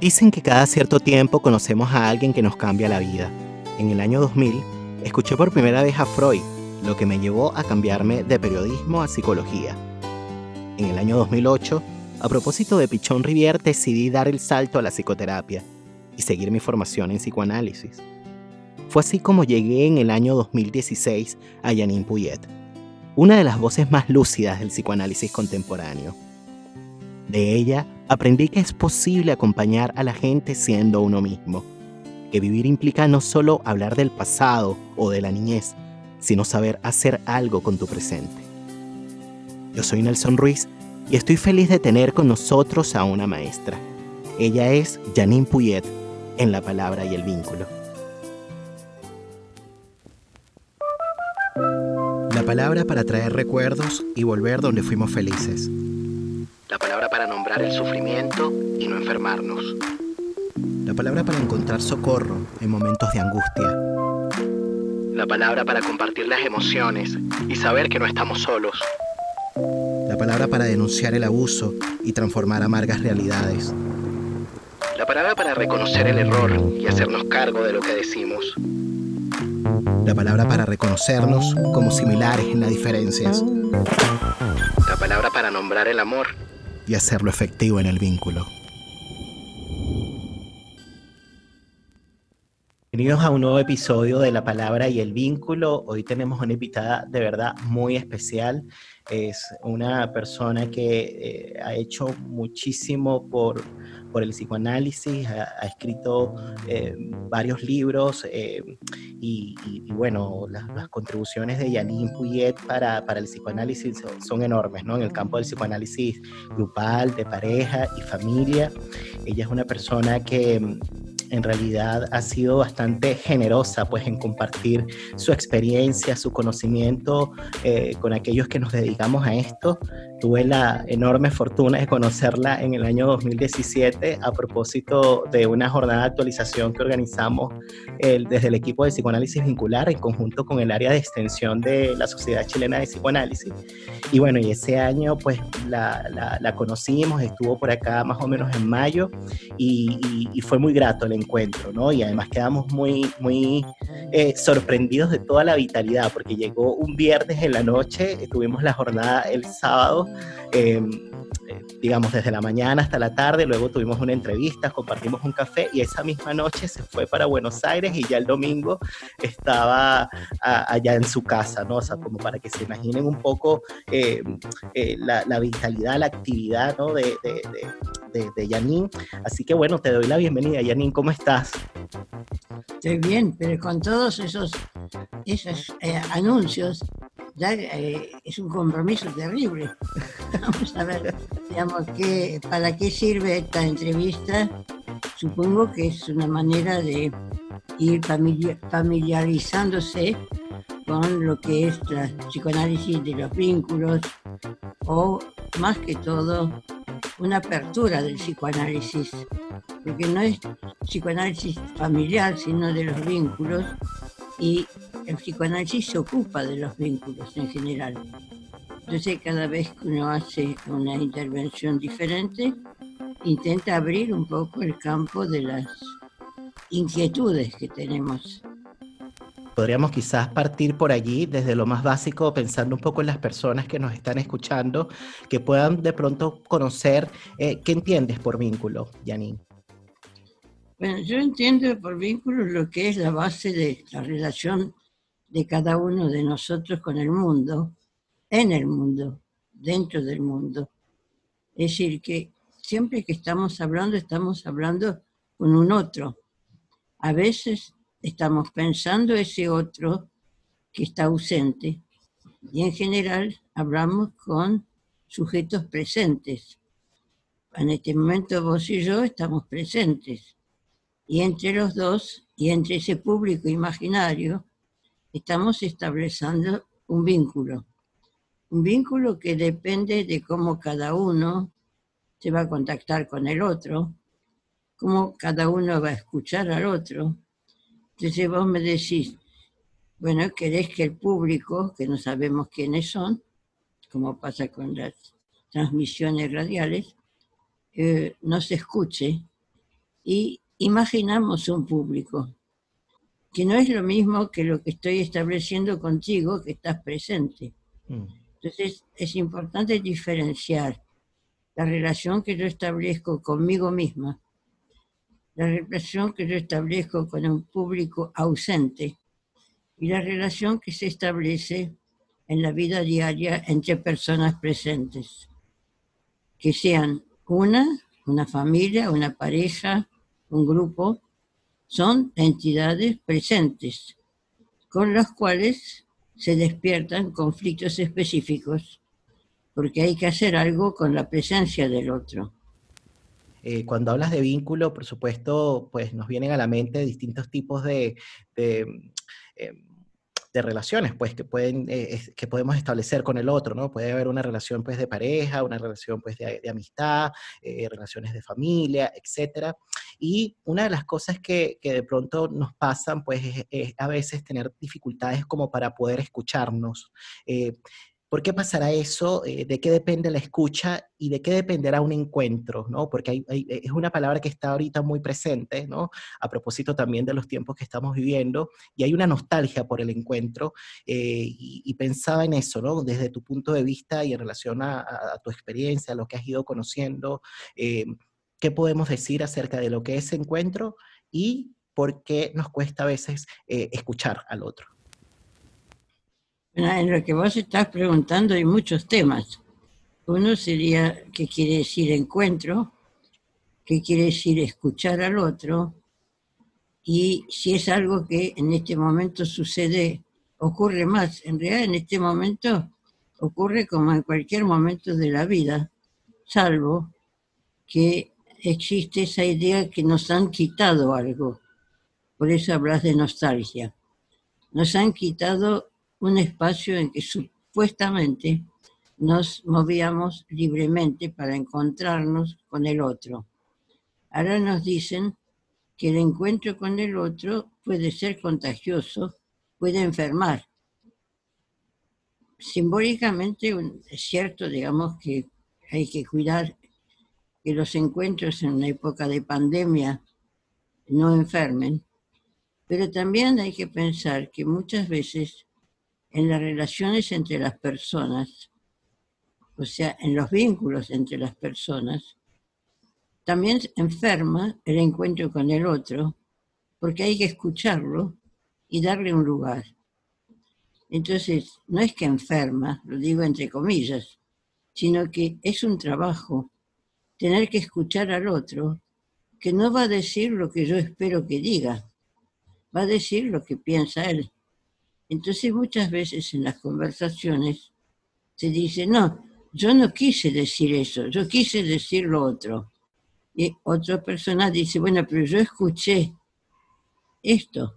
Dicen que cada cierto tiempo conocemos a alguien que nos cambia la vida. En el año 2000, escuché por primera vez a Freud, lo que me llevó a cambiarme de periodismo a psicología. En el año 2008, a propósito de Pichón Rivier, decidí dar el salto a la psicoterapia y seguir mi formación en psicoanálisis. Fue así como llegué en el año 2016 a Janine Puyet, una de las voces más lúcidas del psicoanálisis contemporáneo. De ella aprendí que es posible acompañar a la gente siendo uno mismo, que vivir implica no solo hablar del pasado o de la niñez, sino saber hacer algo con tu presente. Yo soy Nelson Ruiz y estoy feliz de tener con nosotros a una maestra. Ella es Janine Puyet en La Palabra y el Vínculo. La palabra para traer recuerdos y volver donde fuimos felices. La palabra para nombrar el sufrimiento y no enfermarnos. La palabra para encontrar socorro en momentos de angustia. La palabra para compartir las emociones y saber que no estamos solos. La palabra para denunciar el abuso y transformar amargas realidades. La palabra para reconocer el error y hacernos cargo de lo que decimos. La palabra para reconocernos como similares en las diferencias. La palabra para nombrar el amor y hacerlo efectivo en el vínculo. Bienvenidos a un nuevo episodio de La Palabra y el Vínculo. Hoy tenemos una invitada de verdad muy especial. Es una persona que eh, ha hecho muchísimo por, por el psicoanálisis, ha, escrito eh, varios libros eh, y, bueno, las, contribuciones de Janine Puyet para, para el psicoanálisis son, enormes, ¿no? En el campo del psicoanálisis grupal, de pareja y familia. Ella es una persona que en realidad ha sido bastante generosa pues en compartir su experiencia, su conocimiento eh, con aquellos que nos dedicamos a esto. Tuve la enorme fortuna de conocerla en el año 2017 a propósito de una jornada de actualización que organizamos desde el equipo de psicoanálisis vincular en conjunto con el área de extensión de la Sociedad Chilena de Psicoanálisis. Y bueno, y ese año pues la, la, conocimos, estuvo por acá más o menos en mayo y, y, fue muy grato el encuentro, ¿no? Y además quedamos muy, muy eh, sorprendidos de toda la vitalidad porque llegó un viernes en la noche, tuvimos la jornada el sábado eh, digamos, desde la mañana hasta la tarde, luego tuvimos una entrevista, compartimos un café y esa misma noche se fue para Buenos Aires y ya el domingo estaba allá en su casa, ¿no? O sea, como para que se imaginen un poco em, eh, la, vitalidad, la actividad, ¿no? De, de, de, de, Janine. Así que bueno, te doy la bienvenida. Janine, ¿cómo estás? Estoy bien, pero con todos esos, esos eh, anuncios ya eh, es un compromiso terrible. Vamos a ver, digamos, que, ¿para qué sirve esta entrevista? Supongo que es una manera de ir familiarizándose con lo que es la psicoanálisis de los vínculos o más que todo una apertura del psicoanálisis, porque no es psicoanálisis familiar, sino de los vínculos y el psicoanálisis se ocupa de los vínculos en general. Entonces cada vez que uno hace una intervención diferente, intenta abrir un poco el campo de las inquietudes que tenemos. Podríamos quizás partir por allí, desde lo más básico, pensando un poco en las personas que nos están escuchando, que puedan de pronto conocer eh, qué entiendes por vínculo, Janine. Bueno, yo entiendo por vínculo lo que es la base de la relación de cada uno de nosotros con el mundo, en el mundo, dentro del mundo. Es decir, que siempre que estamos hablando, estamos hablando con un otro. A veces estamos pensando ese otro que está ausente y en general hablamos con sujetos presentes. En este momento vos y yo estamos presentes y entre los dos y entre ese público imaginario estamos estableciendo un vínculo. Un vínculo que depende de cómo cada uno se va a contactar con el otro, cómo cada uno va a escuchar al otro. Entonces vos me decís, bueno, querés que el público, que no sabemos quiénes son, como pasa con las transmisiones radiales, eh, nos escuche y imaginamos un público, que no es lo mismo que lo que estoy estableciendo contigo, que estás presente. Mm. Entonces es importante diferenciar la relación que yo establezco conmigo misma, la relación que yo establezco con un público ausente y la relación que se establece en la vida diaria entre personas presentes, que sean una, una familia, una pareja, un grupo, son entidades presentes con las cuales se despiertan conflictos específicos porque hay que hacer algo con la presencia del otro. Eh, cuando hablas de vínculo, por supuesto, pues nos vienen a la mente distintos tipos de, de em, relaciones pues que pueden eh, que podemos establecer con el otro no puede haber una relación pues de pareja una relación pues de, amistad eh, relaciones de familia etcétera. Y una de las cosas que, que de pronto nos pasan pues es, a veces tener dificultades como para poder escucharnos eh, ¿Por qué pasará eso? Eh, ¿De qué depende la escucha y de qué dependerá un encuentro? ¿no? Porque es una palabra que está ahorita muy presente, ¿no? a propósito también de los tiempos que estamos viviendo, y hay una nostalgia por el encuentro, eh, y, pensaba en eso, ¿no? desde tu punto de vista y en relación a, tu experiencia, a lo que has ido conociendo, eh, ¿qué podemos decir acerca de lo que es encuentro y por qué nos cuesta a veces escuchar al otro? En lo que vos estás preguntando hay muchos temas. Uno sería qué quiere decir encuentro, qué quiere decir escuchar al otro, y si es algo que en este momento sucede, ocurre más. En realidad en este momento ocurre como en cualquier momento de la vida, salvo que existe esa idea que nos han quitado algo. Por eso hablas de nostalgia. Nos han quitado un espacio en que supuestamente nos movíamos libremente para encontrarnos con el otro. Ahora nos dicen que el encuentro con el otro puede ser contagioso, puede enfermar. Simbólicamente es cierto, digamos, que hay que cuidar que los encuentros en una época de pandemia no enfermen, pero también hay que pensar que muchas veces en las relaciones entre las personas, o sea, en los vínculos entre las personas, también enferma el encuentro con el otro, porque hay que escucharlo y darle un lugar. Entonces, no es que enferma, lo digo entre comillas, sino que es un trabajo tener que escuchar al otro que no va a decir lo que yo espero que diga, va a decir lo que piensa él. Entonces muchas veces en las conversaciones se dice, no, yo no quise decir eso, yo quise decir lo otro. Y otra persona dice, bueno, pero yo escuché esto.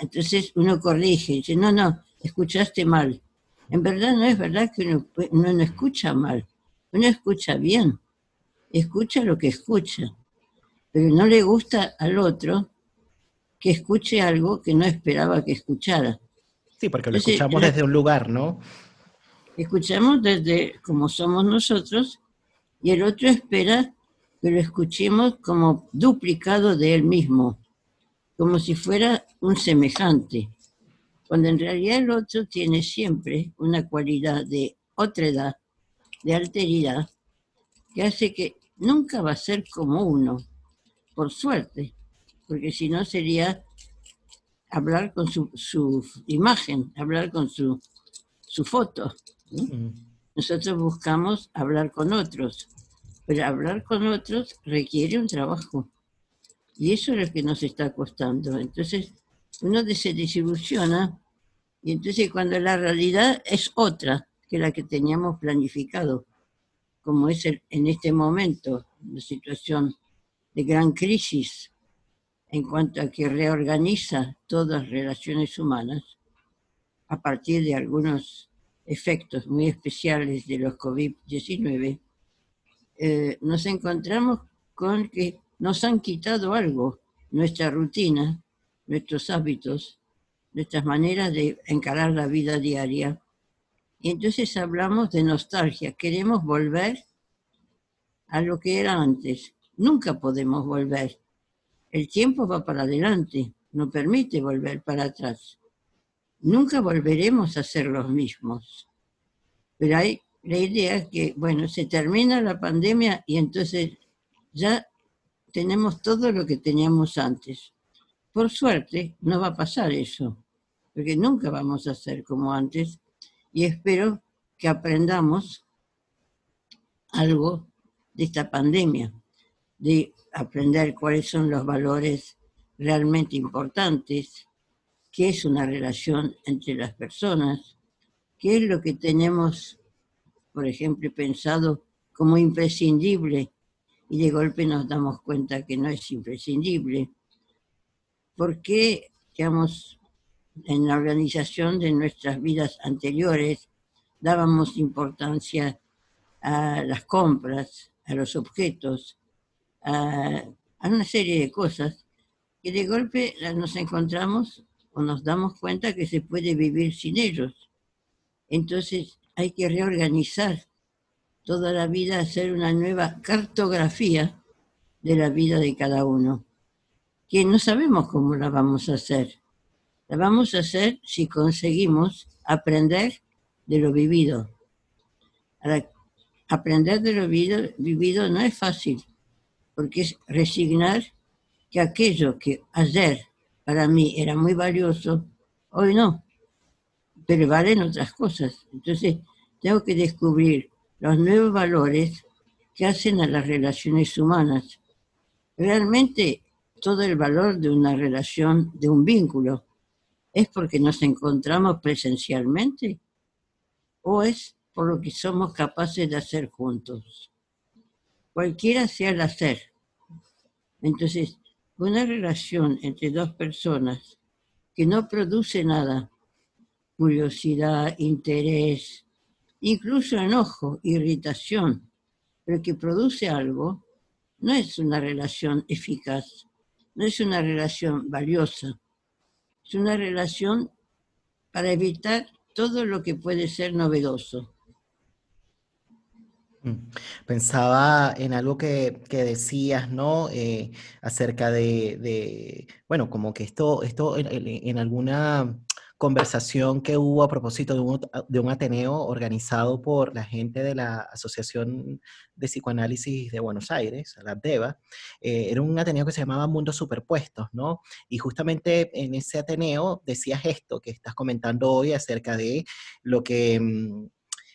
Entonces uno corrige, dice, no, no, escuchaste mal. En verdad no es verdad que uno, uno no escucha mal, uno escucha bien, escucha lo que escucha, pero no le gusta al otro que escuche algo que no esperaba que escuchara. Sí, porque lo escuchamos desde un lugar, ¿no? Escuchamos desde como somos nosotros y el otro espera que lo escuchemos como duplicado de él mismo, como si fuera un semejante, cuando en realidad el otro tiene siempre una cualidad de otra edad, de alteridad, que hace que nunca va a ser como uno, por suerte, porque si no sería hablar con su, su imagen, hablar con su, su foto. Mm. Nosotros buscamos hablar con otros, pero hablar con otros requiere un trabajo. Y eso es lo que nos está costando. Entonces, uno se desilusiona y entonces cuando la realidad es otra que la que teníamos planificado, como es en este momento, una situación de gran crisis en cuanto a que reorganiza todas relaciones humanas a partir de algunos efectos muy especiales de los COVID-19, eh, nos encontramos con que nos han quitado algo, nuestra rutina, nuestros hábitos, nuestras maneras de encarar la vida diaria. Y entonces hablamos de nostalgia, queremos volver a lo que era antes. Nunca podemos volver, el tiempo va para adelante, no permite volver para atrás. Nunca volveremos a ser los mismos. Pero hay la idea que, bueno, se termina la pandemia y entonces ya tenemos todo lo que teníamos antes. Por suerte, no va a pasar eso, porque nunca vamos a ser como antes y espero que aprendamos algo de esta pandemia, de aprender cuáles son los valores realmente importantes, qué es una relación entre las personas, qué es lo que tenemos, por ejemplo, pensado como imprescindible y de golpe nos damos cuenta que no es imprescindible. ¿Por qué, digamos, en la organización de nuestras vidas anteriores dábamos importancia a las compras, a los objetos, a, a una serie de cosas que de golpe nos encontramos o nos damos cuenta que se puede vivir sin ellos. Entonces hay que reorganizar toda la vida, hacer una nueva cartografía de la vida de cada uno, que no sabemos cómo la vamos a hacer. La vamos a hacer si conseguimos aprender de lo vivido. aprender de lo vivido no es fácil, porque es resignar que aquello que ayer para mí era muy valioso, hoy no, pero valen otras cosas. Entonces, tengo que descubrir los nuevos valores que hacen a las relaciones humanas. Realmente, todo el valor de una relación, de un vínculo, es porque nos encontramos presencialmente o es por lo que somos capaces de hacer juntos. Cualquiera sea el hacer. Entonces, una relación entre dos personas que no produce nada, curiosidad, interés, incluso enojo, irritación, pero que produce algo, no es una relación eficaz, no es una relación valiosa, es una relación para evitar todo lo que puede ser novedoso. Mm. Pensaba en algo que, decías, ¿no? Eh, acerca de, bueno, como que esto, esto en, alguna conversación que hubo a propósito de un, Ateneo organizado por la gente de la Asociación de Psicoanálisis de Buenos Aires, la DEVA, eh, era un Ateneo que se llamaba Mundos Superpuestos, ¿no? Y justamente en ese Ateneo decías esto que estás comentando hoy acerca de lo que...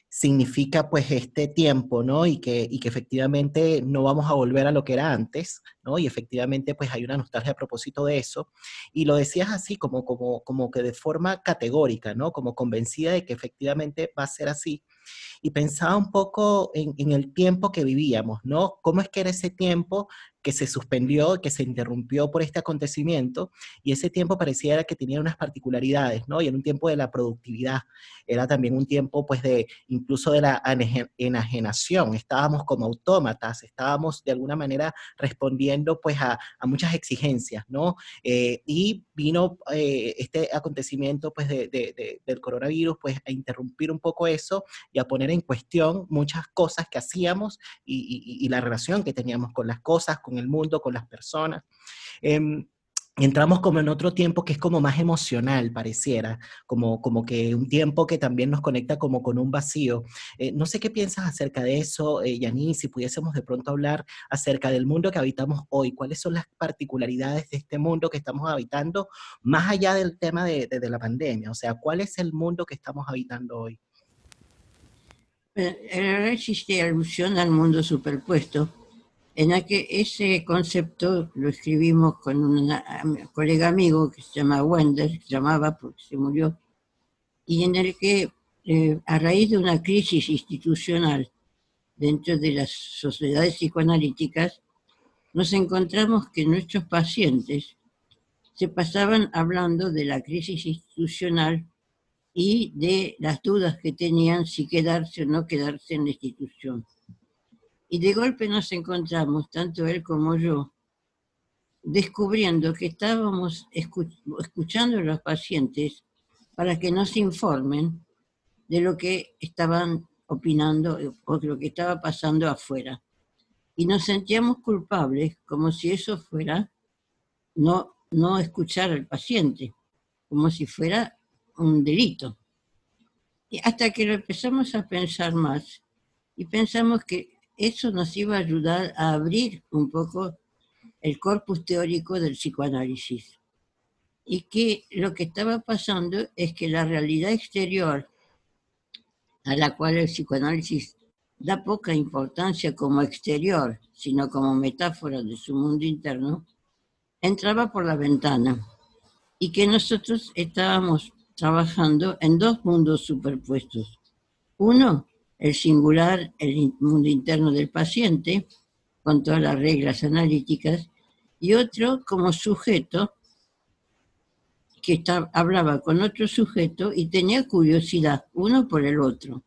Significa pues este tiempo, ¿no? Y que, y que efectivamente no vamos a volver a lo que era antes, ¿no? Y efectivamente pues hay una nostalgia a propósito de eso. Y lo decías así como, como, como que de forma categórica, ¿no? Como convencida de que efectivamente va a ser así y pensaba un poco en, el tiempo que vivíamos, ¿no? ¿Cómo es que era ese tiempo que se suspendió, que se interrumpió por este acontecimiento? Y ese tiempo parecía que tenía unas particularidades, ¿no? Y era un tiempo de la productividad, era también un tiempo, pues, de incluso de la enajenación, estábamos como autómatas, estábamos de alguna manera respondiendo, pues, a, muchas exigencias, ¿no? Eh, y vino eh, este acontecimiento, pues, del coronavirus, pues, a interrumpir un poco eso y a poner en cuestión muchas cosas que hacíamos y, la relación que teníamos con las cosas, con el mundo, con las personas. Em, entramos como en otro tiempo que es como más emocional, pareciera, como, como que un tiempo que también nos conecta como con un vacío. Eh, no sé qué piensas acerca de eso, eh, si pudiésemos de pronto hablar acerca del mundo que habitamos hoy, cuáles son las particularidades de este mundo que estamos habitando, más allá del tema de, de la pandemia, o sea, cuál es el mundo que estamos habitando hoy. Eh, existe alusión al mundo superpuesto, en la que ese concepto lo escribimos con un colega amigo que se llama Wender, se llamaba porque se murió, y en el que eh, a raíz de una crisis institucional dentro de las sociedades psicoanalíticas, nos encontramos que nuestros pacientes se pasaban hablando de la crisis institucional y de las dudas que tenían si quedarse o no quedarse en la institución. Y de golpe nos encontramos, tanto él como yo, descubriendo que estábamos escuchando a los pacientes para que nos informen de lo que estaban opinando o de lo que estaba pasando afuera. Y nos sentíamos culpables como si eso fuera no, no escuchar al paciente, como si fuera un delito. Y hasta que lo empezamos a pensar más y pensamos que eso nos iba a ayudar a abrir un poco el corpus teórico del psicoanálisis. Y que lo que estaba pasando es que la realidad exterior a la cual el psicoanálisis da poca importancia como exterior, sino como metáfora de su mundo interno, entraba por la ventana y que nosotros estábamos trabajando en dos mundos superpuestos. Uno, el singular, el mundo interno del paciente, con todas las reglas analíticas, y otro como sujeto que hablaba con otro sujeto y tenía curiosidad uno por el otro.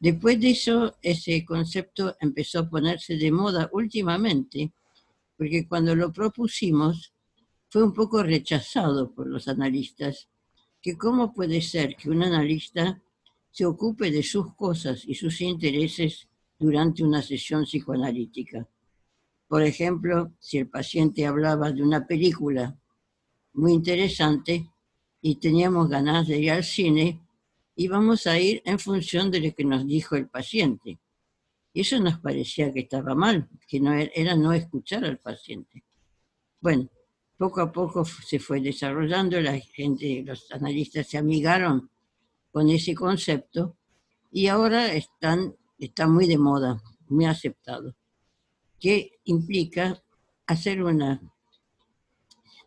Después de eso, ese concepto empezó a ponerse de moda últimamente, porque cuando lo propusimos fue un poco rechazado por los analistas, que cómo puede ser que un analista se ocupe de sus cosas y sus intereses durante una sesión psicoanalítica. Por ejemplo, si el paciente hablaba de una película muy interesante y teníamos ganas de ir al cine, íbamos a ir en función de lo que nos dijo el paciente. Eso nos parecía que estaba mal, que no era no escuchar al paciente. Bueno, poco a poco se fue desarrollando, la gente, los analistas se amigaron con ese concepto y ahora están, está muy de moda, muy aceptado, que implica hacer una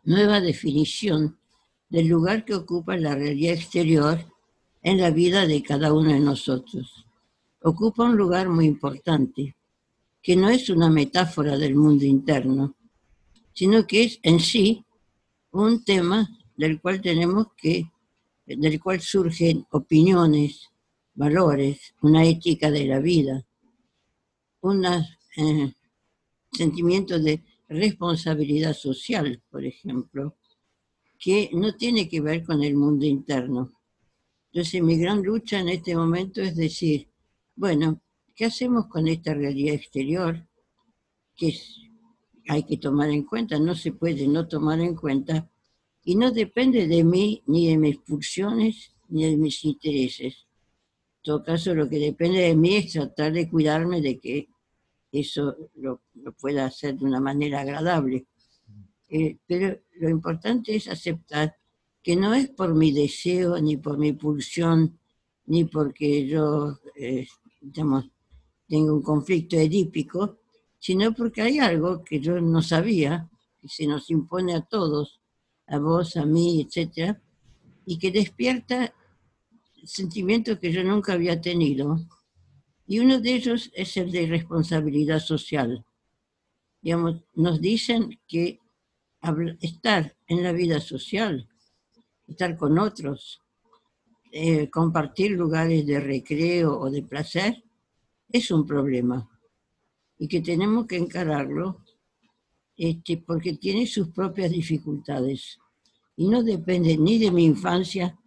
nueva definición del lugar que ocupa la realidad exterior en la vida de cada uno de nosotros. Ocupa un lugar muy importante, que no es una metáfora del mundo interno, sino que es en sí un tema del cual tenemos que, del cual surgen opiniones, valores, una ética de la vida, un eh, sentimiento de responsabilidad social, por ejemplo, que no tiene que ver con el mundo interno. Entonces mi gran lucha en este momento es decir, bueno, ¿qué hacemos con esta realidad exterior? Que hay que tomar en cuenta, no se puede no tomar en cuenta y no depende de mí, ni de mis pulsiones, ni de mis intereses. En todo caso, lo que depende de mí es tratar de cuidarme de que eso lo, pueda hacer de una manera agradable. Eh, pero lo importante es aceptar que no es por mi deseo, ni por mi pulsión, ni porque yo, eh, tengo un conflicto edípico, sino porque hay algo que yo no sabía, que se nos impone a todos, a vos, a mí, etc., y que despierta sentimientos que yo nunca había tenido. Y uno de ellos es el de responsabilidad social. Digamos, nos dicen que estar en la vida social estar con otros, eh, compartir lugares de recreo o de placer, es un problema y que tenemos que encararlo este, porque tiene sus propias dificultades y no depende ni de mi infancia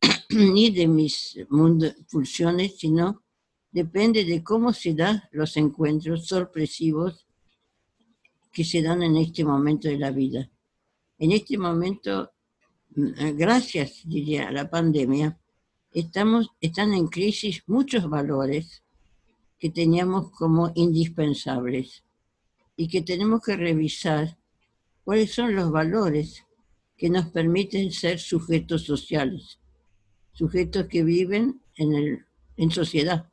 ni de mis pulsiones, sino depende de cómo se dan los encuentros sorpresivos que se dan en este momento de la vida. En este momento eh, gracias, a la pandemia, estamos, están en crisis muchos valores que teníamos como indispensables y que tenemos que revisar cuáles son los valores que nos permiten ser sujetos sociales, sujetos que viven en, el, en sociedad.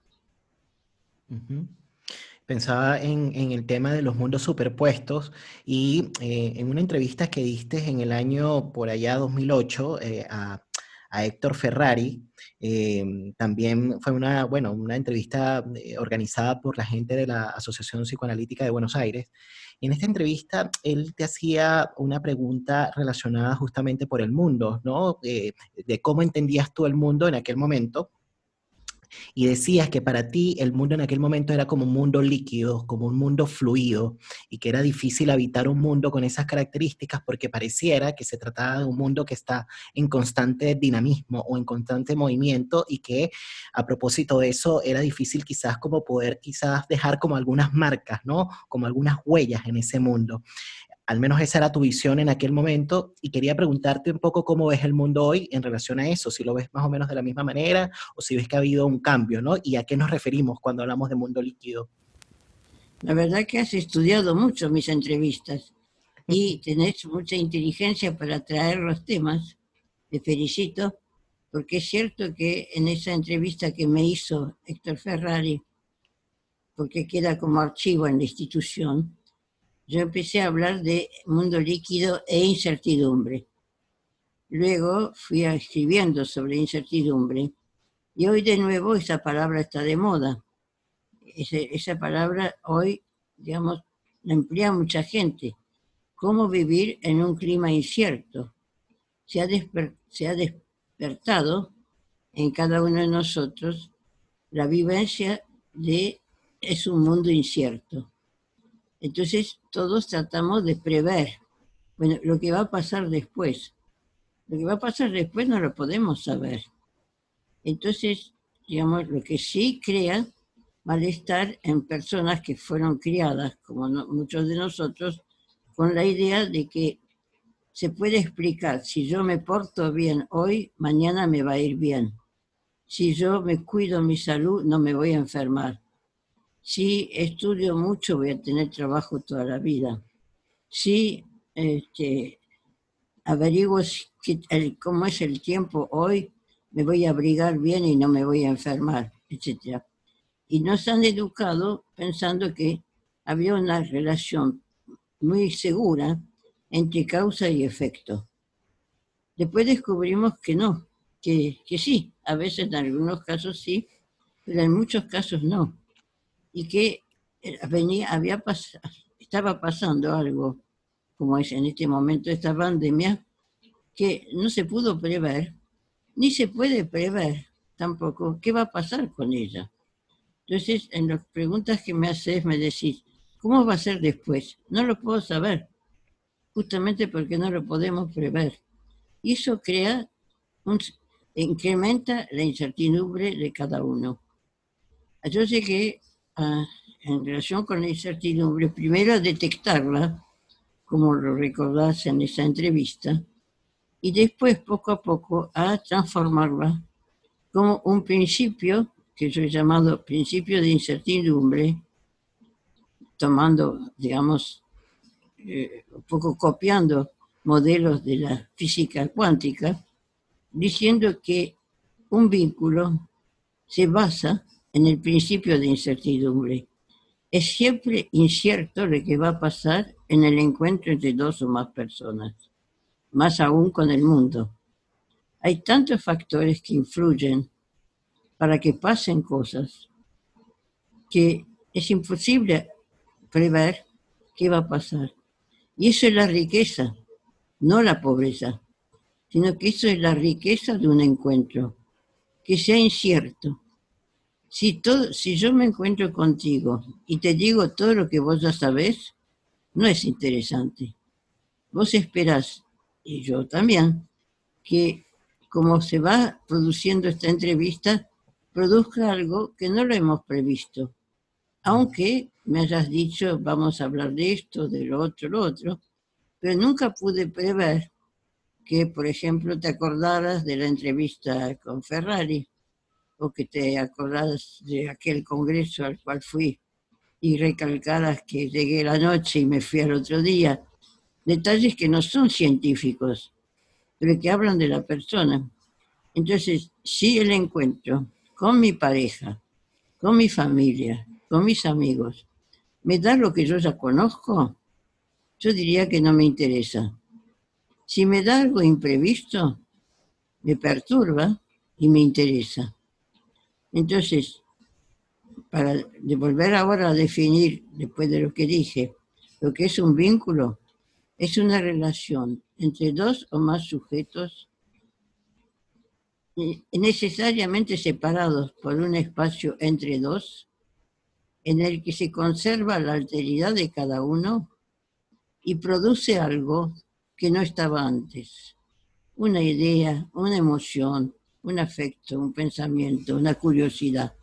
Pensaba en, el tema de los mundos superpuestos y eh, en una entrevista que diste en el año por allá 2008 eh, a, Héctor Ferrari, eh, también fue una, bueno, una entrevista organizada por la gente de la Asociación Psicoanalítica de Buenos Aires. En esta entrevista él te hacía una pregunta relacionada justamente por el mundo, ¿no? de cómo entendías tú el mundo en aquel momento y decías que para ti el mundo en aquel momento era como un mundo líquido, como un mundo fluido, y que era difícil habitar un mundo con esas características porque pareciera que se trataba de un mundo que está en constante dinamismo o en constante movimiento y que a propósito de eso era difícil quizás como poder quizás dejar como algunas marcas, ¿no? Como algunas huellas en ese mundo. Al menos esa era tu visión en aquel momento y quería preguntarte un poco cómo ves el mundo hoy en relación a eso, si lo ves más o menos de la misma manera o si ves que ha habido un cambio, ¿no? Y a qué nos referimos cuando hablamos de mundo líquido. La verdad que has estudiado mucho mis entrevistas y tenés mucha inteligencia para traer los temas. Te felicito, porque es cierto que en esa entrevista que me hizo Héctor Ferrari, porque queda como archivo en la institución, yo empecé a hablar de mundo líquido e incertidumbre. Luego fui escribiendo sobre incertidumbre y hoy de nuevo esa palabra está de moda. esa palabra hoy, digamos, la emplea mucha gente cómo vivir en un clima incierto. Se ha, se ha despertado en cada uno de nosotros la vivencia de es un mundo incierto. Entonces todos tratamos de prever, bueno, lo que va a pasar después. Lo que va a pasar después no lo podemos saber. Entonces, digamos, lo que sí crea malestar en personas que fueron criadas, como muchos de nosotros, con la idea de que se puede explicar, si yo me porto bien hoy, mañana me va a ir bien. Si yo me cuido mi salud, no me voy a enfermar. Si estudio mucho, voy a tener trabajo toda la vida. Si este, averiguo cómo es el tiempo hoy, me voy a abrigar bien y no me voy a enfermar, etc. Y nos han educado pensando que había una relación muy segura entre causa y efecto. Después descubrimos que no, que, sí, a veces en algunos casos sí, pero en muchos casos no. Y que eh, venía, había estaba pasando algo, como es en este momento esta pandemia, que no se pudo prever, ni se puede prever tampoco qué va a pasar con ella. Entonces, en las preguntas que me haces, me decís, ¿Cómo va a ser después? No lo puedo saber, justamente porque no lo podemos prever. Y eso crea, un, incrementa la incertidumbre de cada uno. Yo sé que ah, en relación con la incertidumbre, primero a detectarla, como lo recordás en esa entrevista, y después poco a poco a transformarla como un principio que yo he llamado principio de incertidumbre, tomando, digamos, eh, un poco copiando modelos de la física cuántica, diciendo que un vínculo se basa en el principio de incertidumbre. Es siempre incierto lo que va a pasar en el encuentro entre dos o más personas, más aún con el mundo. Hay tantos factores que influyen para que pasen cosas que es imposible prever qué va a pasar. Y eso es la riqueza, no la pobreza, sino que eso es la riqueza de un encuentro, que sea incierto. Si, todo, si yo me encuentro contigo y te digo todo lo que vos ya sabés, no es interesante. Vos esperás, y yo también, que como se va produciendo esta entrevista, produzca algo que no lo hemos previsto, aunque me hayas dicho, vamos a hablar de esto, de lo otro, lo otro, pero nunca pude prever que, por ejemplo, te acordaras de la entrevista con Ferrari o que te acordaras de aquel congreso al cual fui y recalcaras que llegué la noche y me fui al otro día. Detalles que no son científicos, pero que hablan de la persona. Entonces, si el encuentro con mi pareja, con mi familia, con mis amigos, me da lo que yo ya conozco, yo diría que no me interesa. Si me da algo imprevisto, me perturba y me interesa. Entonces, para volver ahora a definir, después de lo que dije, lo que es un vínculo, es una relación entre dos o más sujetos necesariamente separados por un espacio entre dos en el que se conserva la alteridad de cada uno y produce algo que no estaba antes. Una idea, una emoción, un afecto, un pensamiento, una curiosidad.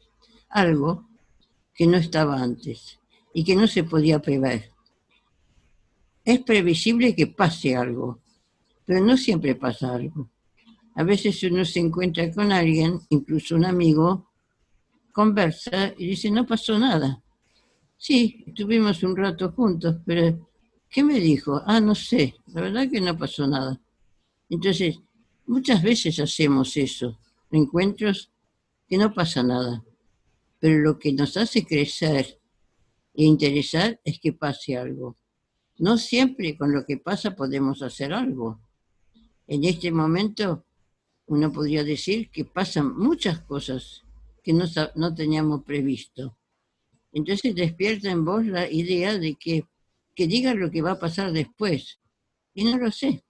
Algo que no estaba antes y que no se podía prever. es previsible que pase algo, pero no siempre pasa algo. A veces uno se encuentra con alguien, incluso un amigo, conversa y dice, no pasó nada. Sí, estuvimos un rato juntos, pero ¿qué me dijo? Ah, no sé, la verdad que no pasó nada. Entonces, muchas veces hacemos eso, encuentros que no pasa nada, pero lo que nos hace crecer e interesar es que pase algo. No siempre con lo que pasa podemos hacer algo. En este momento uno podría decir que pasan muchas cosas que no, no teníamos previsto. Entonces despierta en vos la idea de que, que digas lo que va a pasar después. Y no lo sé.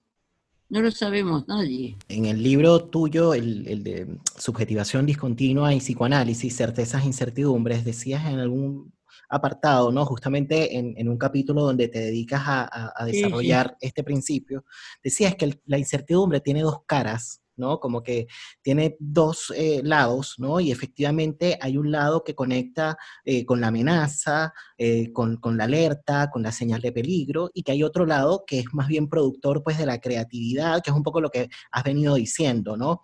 No lo sabemos nadie. En el libro tuyo, el, el, de Subjetivación Discontinua y Psicoanálisis, Certezas e Incertidumbres, decías en algún apartado, ¿no? Justamente en, un capítulo donde te dedicas a, desarrollar este principio, decías que la incertidumbre tiene dos caras ¿no? Como que tiene dos eh, lados, ¿no? Y efectivamente hay un lado que conecta eh, con la amenaza, eh, con, la alerta, con la señal de peligro, y que hay otro lado que es más bien productor, pues, de la creatividad, que es un poco lo que has venido diciendo, ¿no?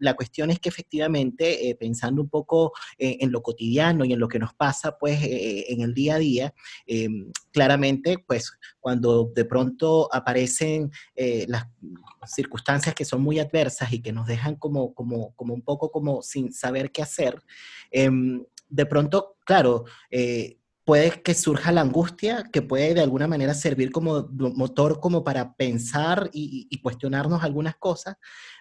la cuestión es que efectivamente, pensando un poco en lo cotidiano y en lo que nos pasa, pues, en el día a día, claramente, pues, cuando de pronto aparecen las circunstancias que son muy y que nos dejan como, como, como un poco como sin saber qué hacer, em, de pronto, claro, eh, puede que surja la angustia, que puede de alguna manera servir como motor como para pensar y, y cuestionarnos algunas cosas,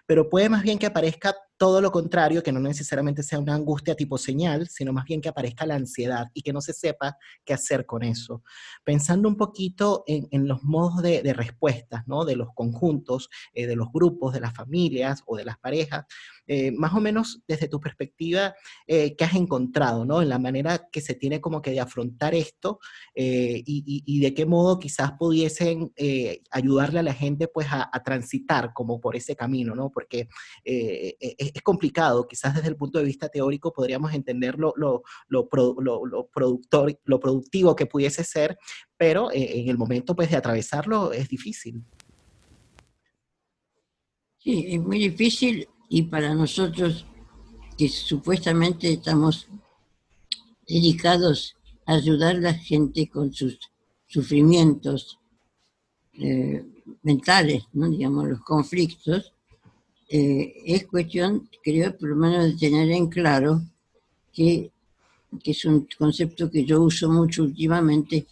pero puede más bien que aparezca todo lo contrario, que no necesariamente sea una angustia tipo señal, sino más bien que aparezca la ansiedad y que no se sepa qué hacer con eso. Pensando un poquito en, los modos de, respuestas, ¿no? De los conjuntos, eh, de los grupos, de las familias o de las parejas, eh, más o menos desde tu perspectiva, eh, ¿qué has encontrado, ¿no? En la manera que se tiene como que de afrontar esto y, de qué modo quizás pudiesen ayudarle a la gente pues a, a, transitar como por ese camino, ¿no? Porque es, complicado, quizás desde el punto de vista teórico podríamos entender lo, lo, lo, productor, lo productivo que pudiese ser, pero eh, en el momento pues, de atravesarlo es difícil. Sí, es muy difícil y para nosotros que supuestamente estamos dedicados a ayudar a la gente con sus sufrimientos eh, mentales, ¿no? digamos, los conflictos, eh, es cuestión, creo, por lo menos de tener en claro que, es un concepto que yo uso mucho últimamente,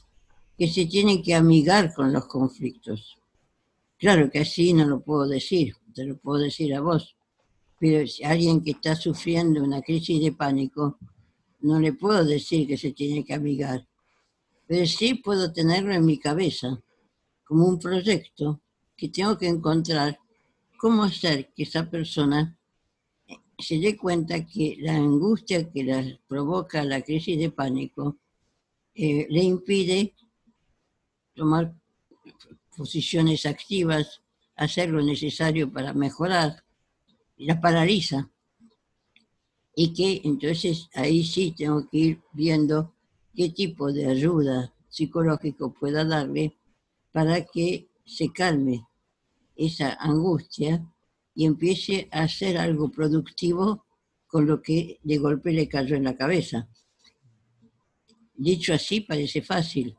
que se tiene que amigar con los conflictos. Claro que así no lo puedo decir, te lo puedo decir a vos, pero si alguien que está sufriendo una crisis de pánico, no le puedo decir que se tiene que amigar, pero sí puedo tenerlo en mi cabeza como un proyecto que tengo que encontrar cómo hacer que esa persona eh, se dé cuenta que la angustia que la provoca la crisis de pánico eh, le impide tomar posiciones activas, hacer lo necesario para mejorar, la paraliza. Y que entonces ahí sí tengo que ir viendo qué tipo de ayuda psicológico pueda darle para que se calme esa angustia y empiece a hacer algo productivo con lo que de golpe le cayó en la cabeza. Dicho así parece fácil,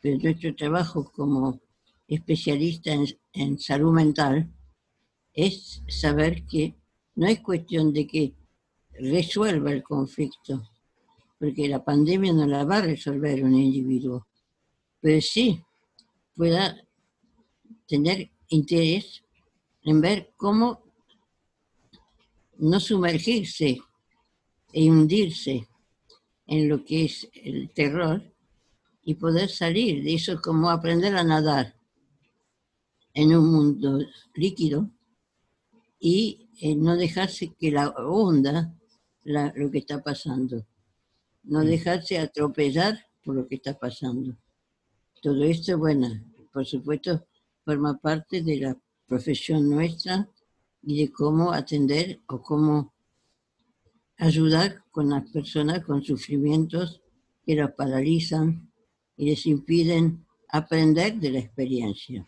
pero nuestro trabajo como especialista en, salud mental es saber que no es cuestión de que resuelva el conflicto, porque la pandemia no la va a resolver un individuo, pero sí pueda tener interés en ver cómo no sumergirse e hundirse en lo que es el terror y poder salir de eso como aprender a nadar en un mundo líquido y eh, no dejarse que la onda lo que está pasando, no mm. dejarse atropellar por lo que está pasando. Todo esto, bueno, por supuesto, forma parte de la profesión nuestra y de cómo atender o cómo ayudar con las personas con sufrimientos que las paralizan y les impiden aprender de la experiencia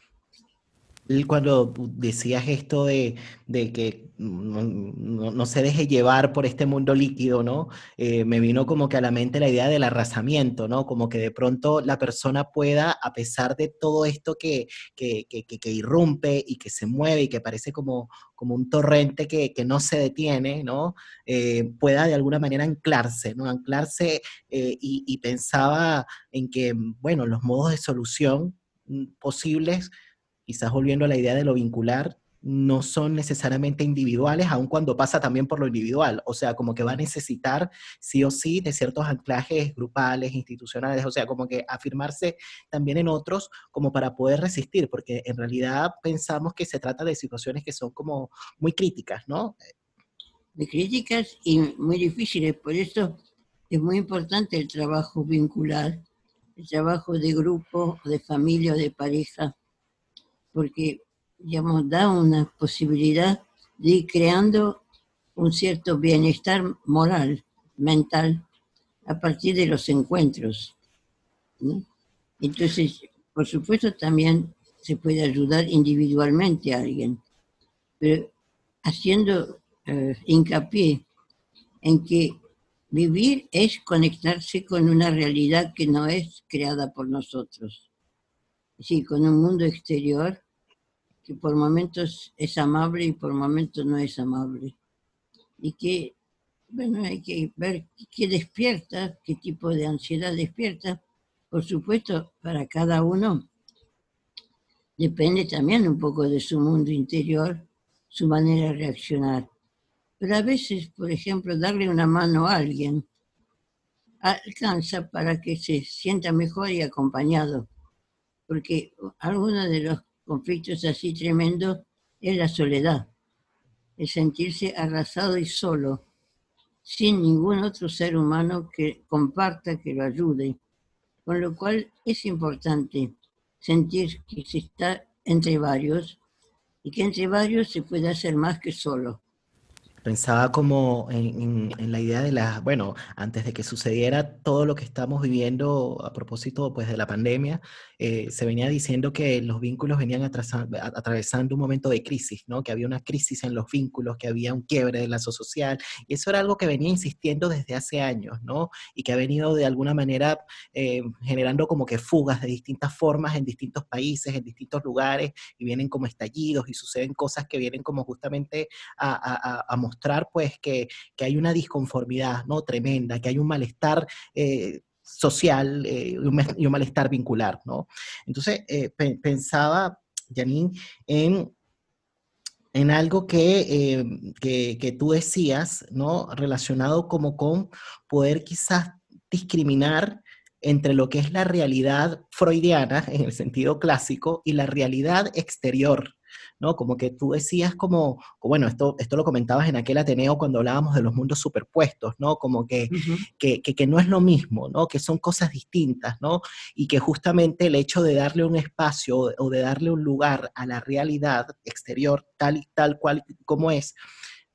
cuando decías esto de, que no, se deje llevar por este mundo líquido, ¿no? Eh, me vino como que a la mente la idea del arrasamiento, ¿no? Como que de pronto la persona pueda, a pesar de todo esto que, que, irrumpe y que se mueve y que parece como, como un torrente que, no se detiene, ¿no? Eh, pueda de alguna manera anclarse, ¿no? Anclarse eh, y, y pensaba en que, bueno, los modos de solución mm, posibles quizás volviendo a la idea de lo vincular, no son necesariamente individuales, aun cuando pasa también por lo individual. O sea, como que va a necesitar sí o sí de ciertos anclajes grupales, institucionales, o sea, como que afirmarse también en otros como para poder resistir, porque en realidad pensamos que se trata de situaciones que son como muy críticas, ¿no? Muy críticas y muy difíciles, por eso es muy importante el trabajo vincular, el trabajo de grupo, de familia de pareja porque digamos, da una posibilidad de ir creando un cierto bienestar moral, mental, a partir de los encuentros. Entonces, por supuesto, también se puede ayudar individualmente a alguien, pero haciendo eh, hincapié en que vivir es conectarse con una realidad que no es creada por nosotros, sí, con un mundo exterior que por momentos es amable y por momentos no es amable. Y que, bueno, hay que ver qué despierta, qué tipo de ansiedad despierta. Por supuesto, para cada uno depende también un poco de su mundo interior, su manera de reaccionar. Pero a veces, por ejemplo, darle una mano a alguien alcanza para que se sienta mejor y acompañado. Porque algunos de los conflictos así tremendos es la soledad, el sentirse arrasado y solo, sin ningún otro ser humano que comparta, que lo ayude. Con lo cual es importante sentir que se está entre varios y que entre varios se puede hacer más que solo. Pensaba como en, la idea de la, bueno, antes de que sucediera todo lo que estamos viviendo a propósito pues, de la pandemia, eh, se venía diciendo que los vínculos venían atravesando un momento de crisis, ¿no? Que había una crisis en los vínculos, que había un quiebre de lazo social, y eso era algo que venía insistiendo desde hace años, ¿no? Y que ha venido de alguna manera eh, generando como que fugas de distintas formas en distintos países, en distintos lugares, y vienen como estallidos y suceden cosas que vienen como justamente a, a mostrar pues que, hay una disconformidad ¿no? tremenda, que hay un malestar eh, social eh, y, un, malestar vincular. ¿no? Entonces, eh, pensaba, Janine, en en algo que, que, tú decías, ¿no? Relacionado como con poder quizás discriminar entre lo que es la realidad freudiana, en el sentido clásico, y la realidad exterior, ¿no? Como que tú decías como, bueno, esto, esto lo comentabas en aquel Ateneo cuando hablábamos de los mundos superpuestos, ¿no? Como que, que, que, no es lo mismo, ¿no? Que son cosas distintas, ¿no? Y que justamente el hecho de darle un espacio o de darle un lugar a la realidad exterior tal y tal cual como es,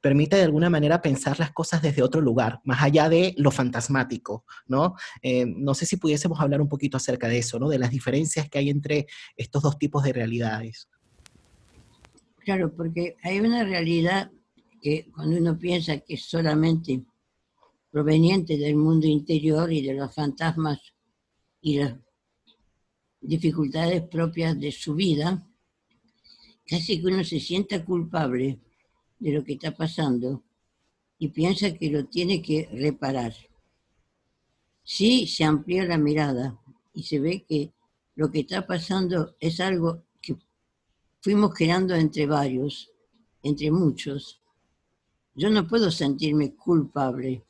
permite de alguna manera pensar las cosas desde otro lugar, más allá de lo fantasmático, ¿no? Eh, no sé si pudiésemos hablar un poquito acerca de eso, ¿no? De las diferencias que hay entre estos dos tipos de realidades. Claro, porque hay una realidad que cuando uno piensa que es solamente proveniente del mundo interior y de los fantasmas y las dificultades propias de su vida, casi que uno se sienta culpable de lo que está pasando y piensa que lo tiene que reparar. Si se amplía la mirada y se ve que lo que está pasando es algo fuimos creando entre varios, entre muchos. Yo no puedo sentirme culpable,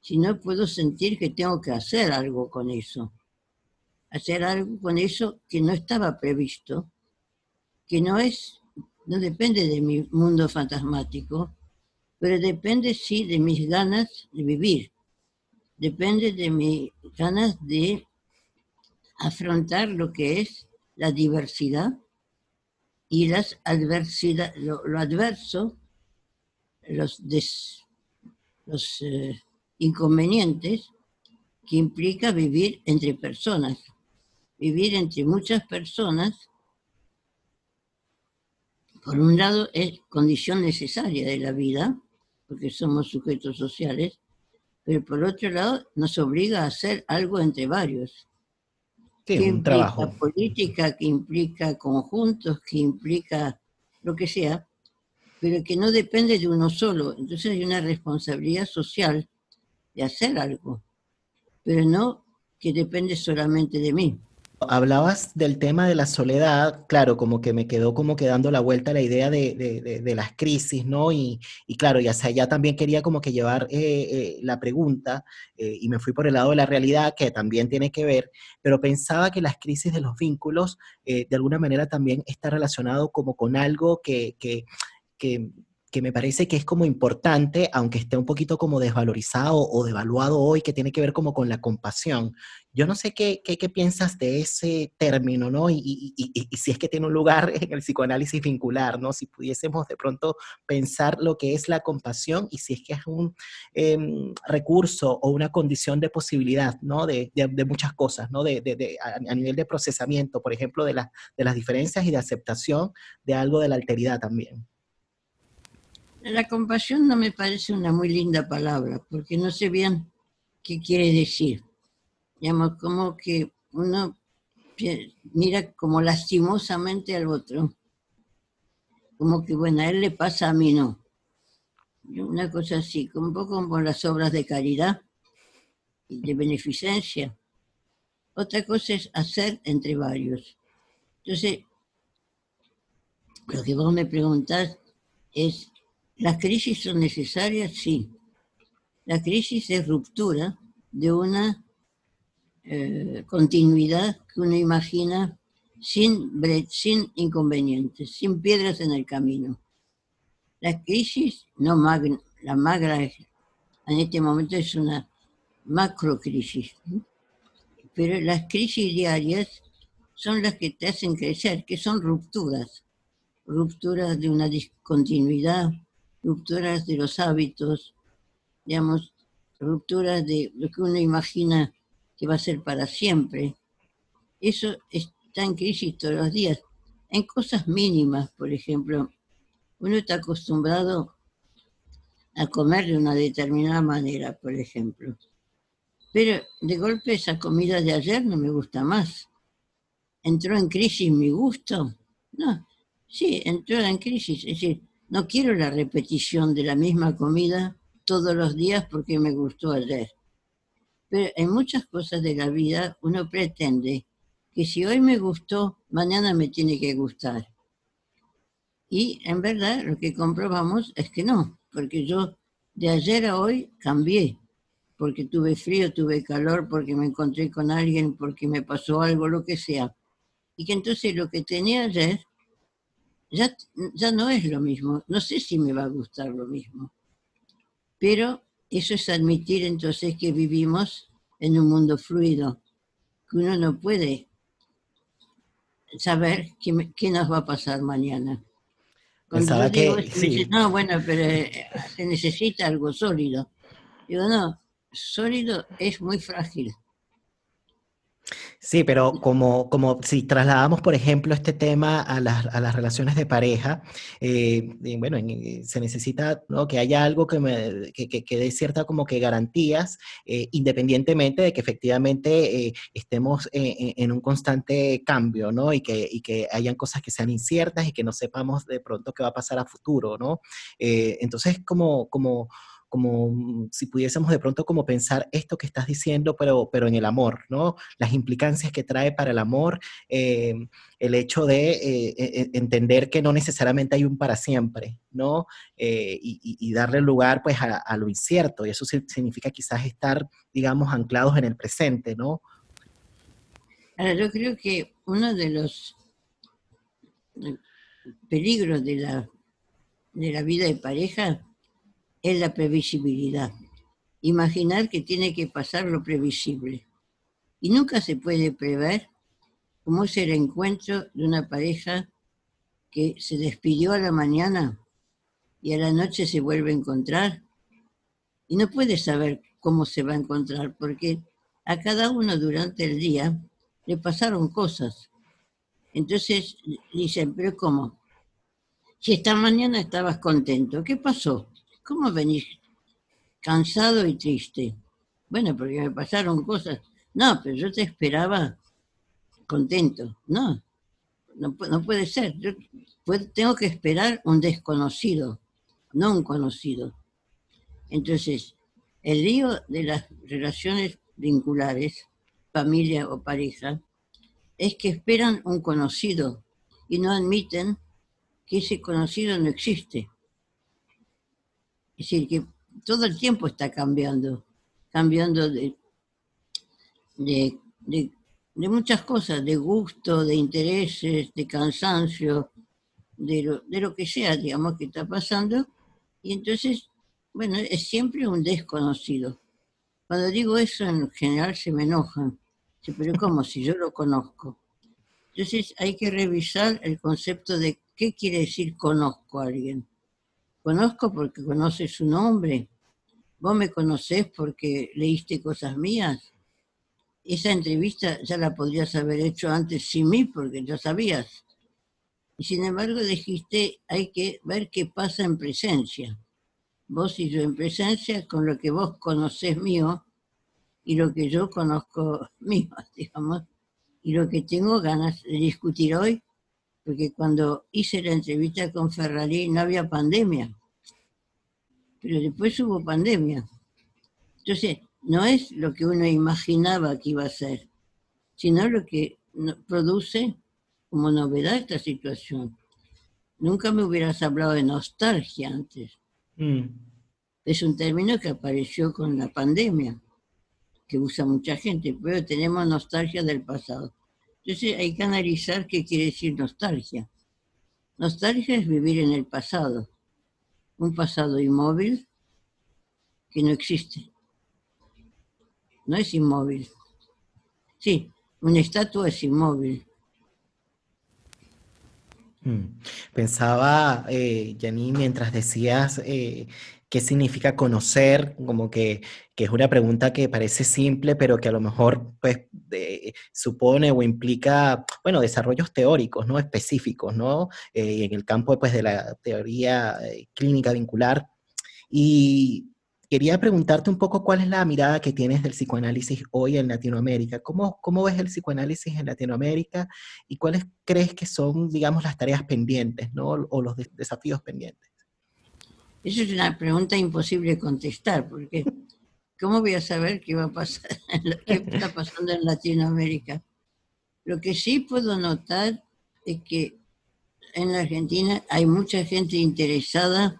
sino puedo sentir que tengo que hacer algo con eso. Hacer algo con eso que no estaba previsto, que no es, no depende de mi mundo fantasmático, pero depende sí de mis ganas de vivir. Depende de mis ganas de afrontar lo que es la diversidad y las adversidades, lo, adverso, los, los eh, inconvenientes que implica vivir entre personas. vivir entre muchas personas, por un lado es condición necesaria de la vida, porque somos sujetos sociales, pero por otro lado nos obliga a hacer algo entre varios. Sí, que un trabajo. política, que implica conjuntos, que implica lo que sea, pero que no depende de uno solo. Entonces hay una responsabilidad social de hacer algo, pero no que depende solamente de mí. Hablabas del tema de la soledad, claro, como que me quedó como que dando la vuelta la idea de, de- las crisis, ¿no? Y, claro, y hacia allá también quería como que llevar eh, eh, la pregunta, eh, y me fui por el lado de la realidad, que también tiene que ver, pero pensaba que las crisis de los vínculos, de alguna manera también está relacionado como con algo que, que, que, que me parece que es como importante, aunque esté un poquito como desvalorizado o devaluado hoy, que tiene que ver como con la compasión. Yo no sé qué, qué, qué piensas de ese término, ¿no? Y, y- y- si es que tiene un lugar en el psicoanálisis vincular, ¿no? Si pudiésemos de pronto pensar lo que es la compasión y si es que es un em, recurso o una condición de posibilidad, ¿no? De, de- muchas cosas, ¿no? De, de- a, nivel de procesamiento, por ejemplo, de, las de las diferencias y de aceptación de algo de la alteridad también. La compasión no me parece una muy linda palabra, porque no sé bien qué quiere decir. Digamos, como que uno mira como lastimosamente al otro, como que, bueno, a él le pasa, a mí no. Una cosa así, un poco como las obras de caridad y de beneficencia. Otra cosa es hacer entre varios. Entonces, lo que vos me preguntás es, ¿las crisis son necesarias? Sí. La crisis es ruptura de una eh, continuidad que uno imagina sin, sin inconvenientes, sin piedras en el camino. La crisis, no magna, la magra en este momento es una macrocrisis, ¿no? pero las crisis diarias son las que te hacen crecer, que son rupturas, rupturas de una discontinuidad, rupturas de los hábitos, digamos, rupturas de lo que uno imagina que va a ser para siempre. Eso está en crisis todos los días. En cosas mínimas, por ejemplo, uno está acostumbrado a comer de una determinada manera, por ejemplo. Pero de golpe esa comida de ayer no me gusta más. ¿Entró en crisis mi gusto? No, sí, entró en crisis. Es decir, no quiero la repetición de la misma comida todos los días porque me gustó ayer. Pero en muchas cosas de la vida uno pretende que si hoy me gustó, mañana me tiene que gustar. Y en verdad lo que comprobamos es que no, porque yo de ayer a hoy cambié, porque tuve frío, tuve calor, porque me encontré con alguien, porque me pasó algo, lo que sea. Y que entonces lo que tenía ayer ya, ya no es lo mismo. No sé si me va a gustar lo mismo. Pero eso es admitir entonces que vivimos en un mundo fluido, que uno no puede saber qué, qué nos va a pasar mañana. Cuando yo digo que- sí. no, bueno, pero eh, se necesita algo sólido. Digo, no, sólido es muy frágil. Sí, pero como, como si trasladamos, por ejemplo, este tema a las, a las relaciones de pareja, eh, y bueno, en- eh, se necesita ¿no? que haya algo que, me, que, que- dé cierta como que garantías, eh, independientemente de que efectivamente estemos en, un constante cambio, ¿no? Y que, y que hayan cosas que sean inciertas y que no sepamos de pronto qué va a pasar a futuro, ¿no? Entonces, como, como como mm, si pudiésemos de pronto como pensar esto que estás diciendo, pero, pero en el amor, ¿no? Las implicancias que trae para el amor, eh, el hecho de eh, e- entender que no necesariamente hay un para siempre, ¿no? Eh, y, darle lugar pues a, lo incierto, y eso significa quizás estar, digamos, anclados en el presente, ¿no? Ahora, yo creo que uno de los peligros de la, de la vida de pareja es la previsibilidad. Imaginar que tiene que pasar lo previsible. Y nunca se puede prever cómo es el encuentro de una pareja que se despidió a la mañana y a la noche se vuelve a encontrar. Y no puede saber cómo se va a encontrar porque a cada uno durante el día le pasaron cosas. Entonces dicen, pero ¿cómo? Si esta mañana estabas contento, ¿qué pasó? ¿Cómo venís cansado y triste? Bueno, porque me pasaron cosas. No, pero yo te esperaba contento. No, no, puede ser. Yo tengo que esperar un desconocido, no un conocido. Entonces, el lío de las relaciones vinculares, familia o pareja, es que esperan un conocido y no admiten que ese conocido no existe. Es decir, que todo el tiempo está cambiando, cambiando de, de, de, muchas cosas, de gusto, de intereses, de cansancio, de lo, de lo que sea, digamos, que está pasando. Y entonces, bueno, es siempre un desconocido. Cuando digo eso, en general se me enojan. Pero ¿cómo? Si yo lo conozco. Entonces hay que revisar el concepto de qué quiere decir conozco a alguien. Conozco porque conoce su nombre. Vos me conocés porque leíste cosas mías. Esa entrevista ya la podrías haber hecho antes sin mí porque ya sabías. Y sin embargo dijiste, hay que ver qué pasa en presencia. Vos y yo en presencia con lo que vos conocés mío y lo que yo conozco mío, digamos, y lo que tengo ganas de discutir hoy, porque cuando hice la entrevista con Ferrari no había pandemia, pero después hubo pandemia. Entonces, no es lo que uno imaginaba que iba a ser, sino lo que produce como novedad esta situación. Nunca me hubieras hablado de nostalgia antes. Mm. Es un término que apareció con la pandemia que usa mucha gente, pero tenemos nostalgia del pasado. Entonces hay que analizar qué quiere decir nostalgia. Nostalgia es vivir en el pasado, un pasado inmóvil que no existe. No es inmóvil. Sí, una estatua es inmóvil. Mm. Pensaba, eh, mientras decías eh, qué significa conocer, como que, es una pregunta que parece simple, pero que a lo mejor pues, supone o implica, bueno, desarrollos teóricos, ¿no? Específicos, ¿no? Eh, en el campo pues, de la teoría eh, clínica vincular. Y quería preguntarte un poco cuál es la mirada que tienes del psicoanálisis hoy en Latinoamérica. ¿Cómo, cómo ves el psicoanálisis en Latinoamérica y cuáles crees que son, digamos, las tareas pendientes, ¿no? O los desafíos pendientes? Eso es una pregunta imposible de contestar, porque ¿cómo voy a saber qué va a pasar, qué está pasando en Latinoamérica? Lo que sí puedo notar es que en la Argentina hay mucha gente interesada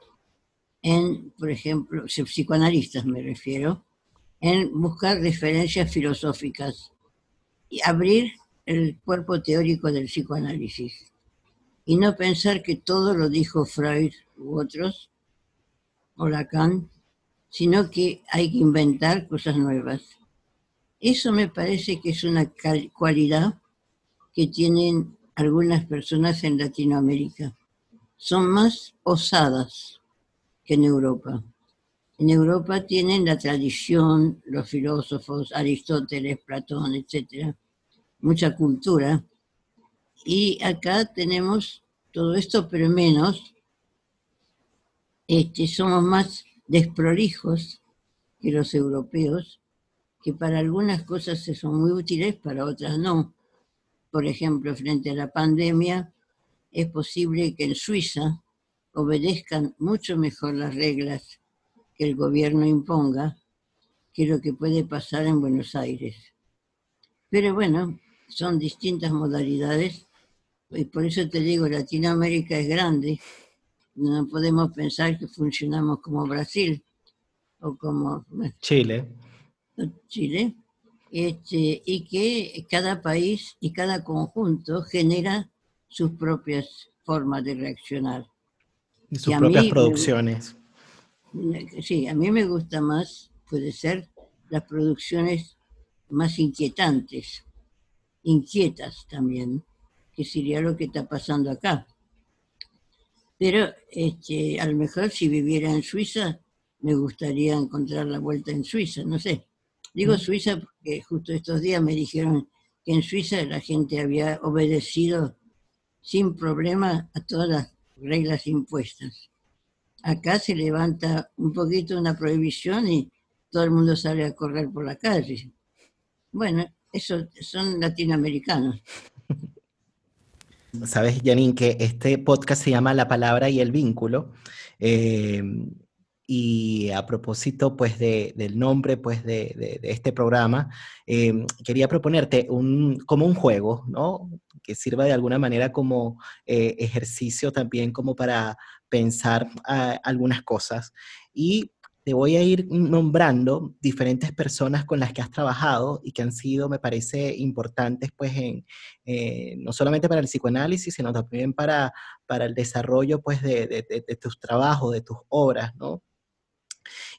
en, por ejemplo, psicoanalistas me refiero, en buscar referencias filosóficas y abrir el cuerpo teórico del psicoanálisis y no pensar que todo lo dijo Freud u otros, o Lacan, sino que hay que inventar cosas nuevas. Eso me parece que es una cualidad que tienen algunas personas en Latinoamérica. Son más osadas que en Europa. En Europa tienen la tradición, los filósofos, Aristóteles, Platón, etc. Mucha cultura. Y acá tenemos todo esto, pero menos, este, somos más desprolijos que los europeos, que para algunas cosas son muy útiles, para otras no. Por ejemplo, frente a la pandemia, es posible que en Suiza obedezcan mucho mejor las reglas que el gobierno imponga que lo que puede pasar en Buenos Aires. Pero bueno, son distintas modalidades y por eso te digo, Latinoamérica es grande no podemos pensar que funcionamos como Brasil o como Chile. Chile, este, y que cada país y cada conjunto genera sus propias formas de reaccionar. Y sus propias producciones. sí, a mí me gusta más, puede ser, las producciones más inquietantes, inquietas también, que sería lo que está pasando acá. Pero este, a lo mejor si viviera en Suiza, me gustaría encontrar la vuelta en Suiza, no sé. Digo mm. Suiza porque justo estos días me dijeron que en Suiza la gente había obedecido sin problema a todas las reglas impuestas. Acá se levanta un poquito una prohibición y todo el mundo sale a correr por la calle. Bueno, eso son latinoamericanos. Sabes, Janine, que este podcast se llama La palabra y el vínculo. Eh, y a propósito, pues, del nombre, pues, de, este programa, eh, quería proponerte un, como un juego, ¿no? Que sirva de alguna manera como eh, ejercicio también, como para pensar ah, algunas cosas. Y te voy a ir nombrando diferentes personas con las que has trabajado y que han sido, me parece, importantes, pues, eh, no solamente para el psicoanálisis, sino también para, para el desarrollo, pues, de, de tus trabajos, de tus obras, ¿no?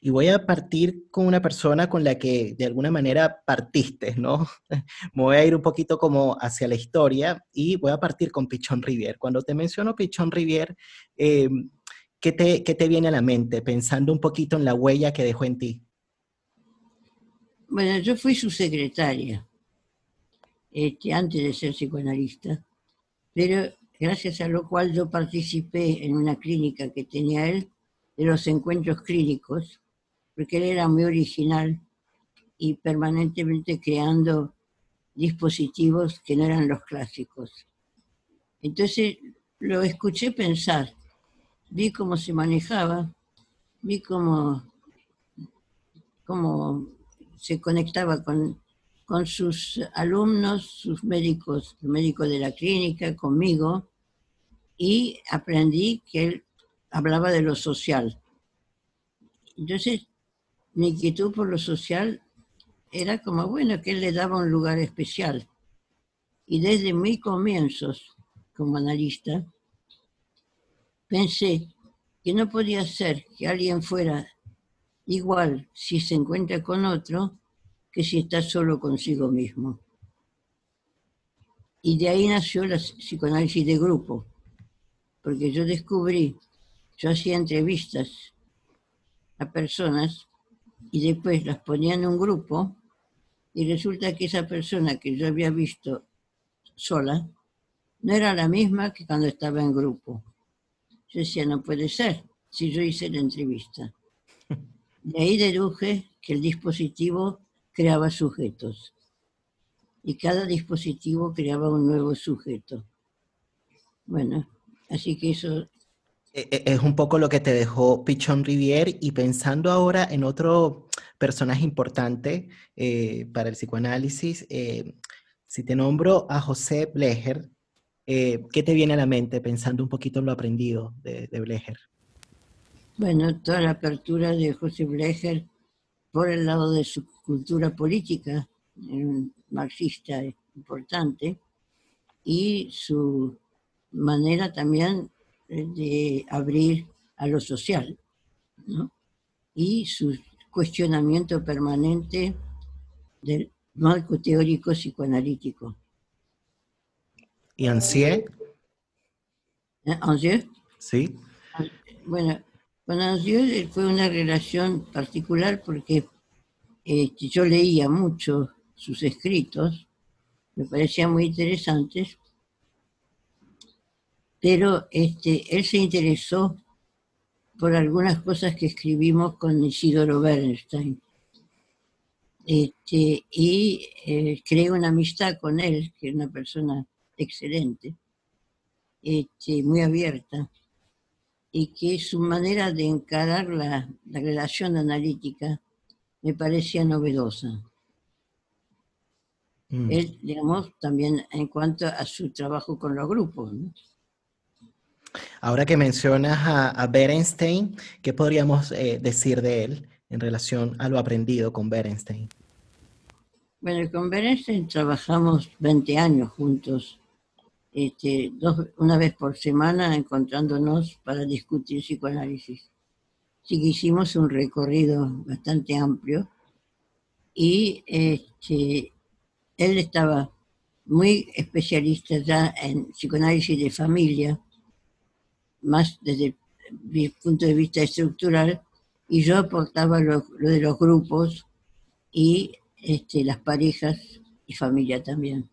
Y voy a partir con una persona con la que de alguna manera partiste, ¿no? Me voy a ir un poquito como hacia la historia y voy a partir con Pichón Rivier. Cuando te menciono Pichón Rivier, eh, ¿qué, te, ¿qué te viene a la mente pensando un poquito en la huella que dejó en ti? Bueno, yo fui su secretaria este, antes de ser psicoanalista, pero gracias a lo cual yo participé en una clínica que tenía él de los encuentros clínicos, porque él era muy original y permanentemente creando dispositivos que no eran los clásicos. Entonces lo escuché pensar, vi cómo se manejaba, vi cómo, cómo se conectaba con, con sus alumnos, sus médicos, el médico de la clínica, conmigo, y aprendí que él hablaba de lo social. Entonces, mi inquietud por lo social era como, bueno, que él le daba un lugar especial. Y desde mis comienzos como analista, pensé que no podía ser que alguien fuera igual si se encuentra con otro que si está solo consigo mismo. Y de ahí nació la psicoanálisis de grupo, porque yo descubrí yo hacía entrevistas a personas y después las ponía en un grupo y resulta que esa persona que yo había visto sola no era la misma que cuando estaba en grupo. Yo decía, no puede ser, si yo hice la entrevista. De ahí deduje que el dispositivo creaba sujetos y cada dispositivo creaba un nuevo sujeto. Bueno, así que eso e, e, es un poco lo que te dejó Pichón Rivier y pensando ahora en otro personaje importante eh, para el psicoanálisis, eh, si te nombro a José Blecher, eh, ¿qué te viene a la mente pensando un poquito en lo aprendido de, Blecher? Bueno, toda la apertura de José Blecher por el lado de su cultura política, un marxista importante, y su manera también de abrir a lo social, ¿no? y su cuestionamiento permanente del marco teórico psicoanalítico. ¿Y Ancier? ¿Eh? ¿Ancier? Sí. Bueno, con Ancier fue una relación particular porque este, yo leía mucho sus escritos, me parecían muy interesantes, pero este, él se interesó por algunas cosas que escribimos con Isidoro Bernstein. Este, y eh, creé una amistad con él, que es una persona excelente, este, muy abierta, y que su manera de encarar la, relación analítica me parecía novedosa. Mm. Él, digamos, también en cuanto a su trabajo con los grupos. ¿no? Ahora que mencionas a, Berenstein, ¿qué podríamos eh, decir de él en relación a lo aprendido con Berenstein? Bueno, con Berenstein trabajamos 20 años juntos, este, una vez por semana encontrándonos para discutir psicoanálisis. Así que hicimos un recorrido bastante amplio y este, él estaba muy especialista ya en psicoanálisis de familia más desde mi punto de vista estructural, y yo aportaba lo, de los grupos y este, las parejas y familia también.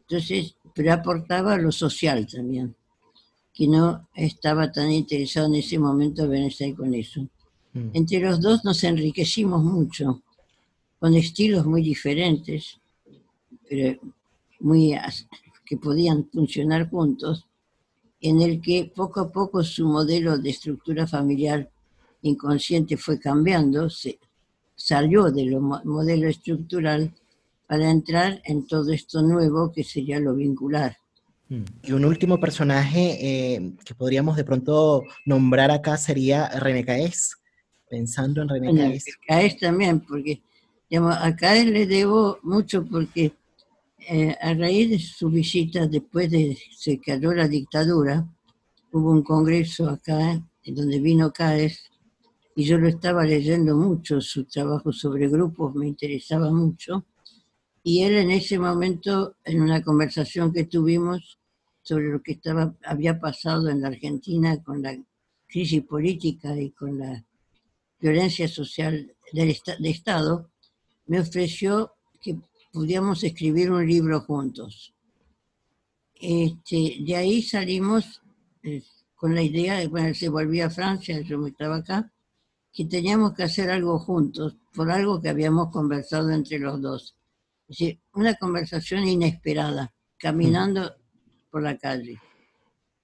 Entonces, pero aportaba lo social también, que no estaba tan interesado en ese momento Bernstein con eso. Mm. Entre los dos nos enriquecimos mucho, con estilos muy diferentes, pero muy que podían funcionar juntos, en el que poco a poco su modelo de estructura familiar inconsciente fue cambiando, se salió del modelo estructural para entrar en todo esto nuevo que sería lo vincular. Mm. Y un último personaje eh, que podríamos de pronto nombrar acá sería René Caes, pensando en René Caes. Caes también, porque digamos, a Caes le debo mucho porque eh, a raíz de su visita, después de que se cayó la dictadura, hubo un congreso acá en donde vino Caes y yo lo estaba leyendo mucho, su trabajo sobre grupos me interesaba mucho. Y él en ese momento, en una conversación que tuvimos sobre lo que estaba, había pasado en la Argentina con la crisis política y con la violencia social del de Estado, me ofreció que pudiéramos escribir un libro juntos. Este, de ahí salimos eh, con la idea de, bueno, se volvía a Francia, yo me estaba acá, que teníamos que hacer algo juntos, por algo que habíamos conversado entre los dos. Una conversación inesperada, caminando por la calle.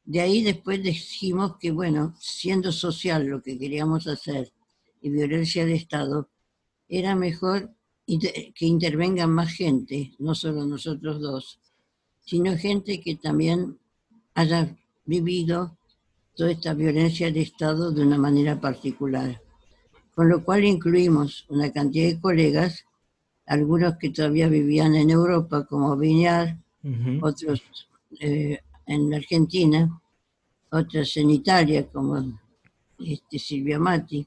De ahí después dijimos que, bueno, siendo social lo que queríamos hacer y violencia de Estado, era mejor que intervenga más gente, no solo nosotros dos, sino gente que también haya vivido toda esta violencia de Estado de una manera particular. Con lo cual incluimos una cantidad de colegas, algunos que todavía vivían en Europa, como Viñar, otros eh, en Argentina, otros en Italia, como este, Silvia Mati,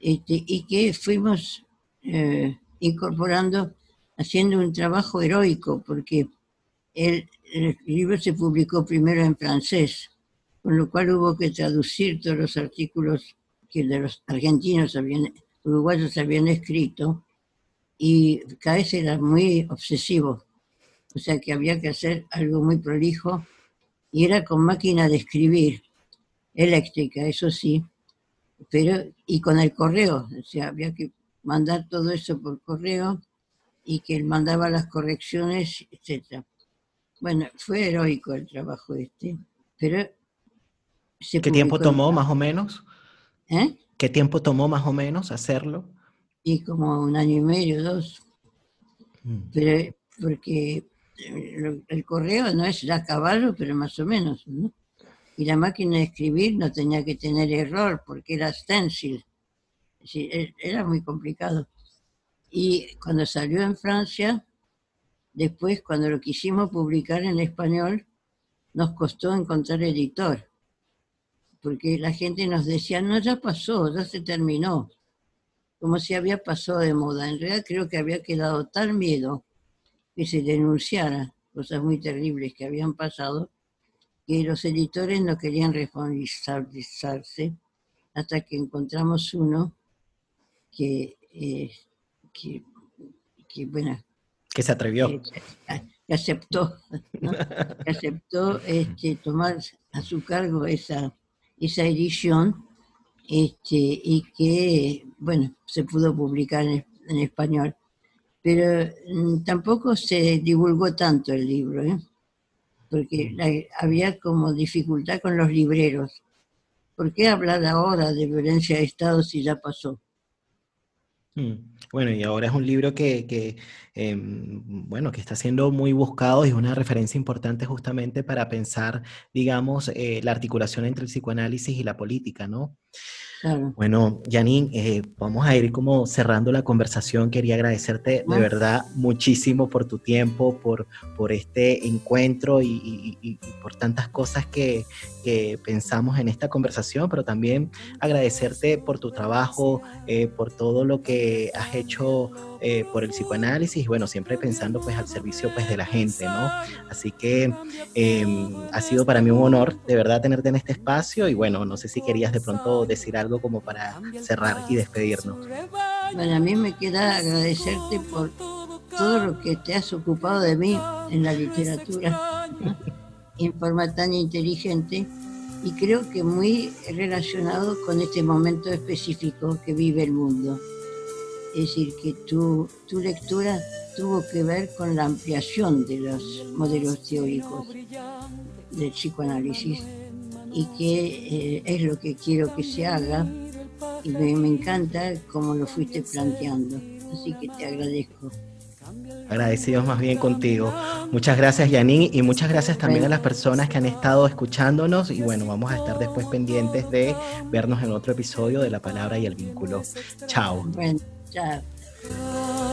este, y que fuimos eh, incorporando, haciendo un trabajo heroico, porque el, libro se publicó primero en francés, con lo cual hubo que traducir todos los artículos que de los argentinos habían, uruguayos habían escrito, y Caes era muy obsesivo, o sea que había que hacer algo muy prolijo, y era con máquina de escribir, eléctrica, eso sí, pero y con el correo, o sea, había que mandar todo eso por correo y que él mandaba las correcciones, etc. Bueno, fue heroico el trabajo este, pero... ¿Qué tiempo tomó más o menos? ¿Eh? ¿Qué tiempo tomó más o menos hacerlo? Y como un año y medio, dos. Mm. Pero porque eh, el correo no es a caballo, pero más o menos, ¿no? Y la máquina de escribir no tenía que tener error porque era stencil. E, era muy complicado. Y cuando salió en Francia, después cuando lo quisimos publicar en español, nos costó encontrar editor, porque la gente nos decía, no, ya pasó, ya se terminó, como si había pasado de moda. En realidad creo que había quedado tal miedo que se denunciara cosas muy terribles que habían pasado, que los editores no querían responsabilizarse hasta que encontramos uno que, eh, que, que, bueno, que se atrevió. Que, aceptó, que aceptó este, tomar a su cargo esa, esa edición este, y que, bueno, se pudo publicar en, español. Pero mm, tampoco se divulgó tanto el libro, ¿eh? porque había como dificultad con los libreros. ¿Por qué hablar ahora de violencia de Estado si ya pasó? Mm. Bueno, y ahora es un libro que, em, bueno, que está siendo muy buscado y es una referencia importante justamente para pensar, digamos, eh, la articulación entre el psicoanálisis y la política, ¿no? Bueno, Janine, eh, vamos a ir como cerrando la conversación. Quería agradecerte de verdad muchísimo por tu tiempo, por, por este encuentro y, por tantas cosas que, pensamos en esta conversación, pero también agradecerte por tu trabajo, eh, por todo lo que has hecho eh, por el psicoanálisis, bueno, siempre pensando pues al servicio pues de la gente, ¿no? Así que em, ha sido para mí un honor de verdad tenerte en este espacio y bueno, no sé si querías de pronto decir algo como para cerrar y despedirnos. Bueno, a mí me queda agradecerte por todo lo que te has ocupado de mí en la literatura en forma tan inteligente y creo que muy relacionado con este momento específico que vive el mundo. Es decir, que tu, tu lectura tuvo que ver con la ampliación de los modelos teóricos del psicoanálisis y que eh, es lo que quiero que se haga y me, me encanta cómo lo fuiste planteando. Así que te agradezco. Agradecidos más bien contigo. Muchas gracias, Yanin, y muchas gracias también a las personas que han estado escuchándonos. Y bueno, vamos a estar después pendientes de vernos en otro episodio de La Palabra y el Vínculo. Chao. Bueno, Ciao.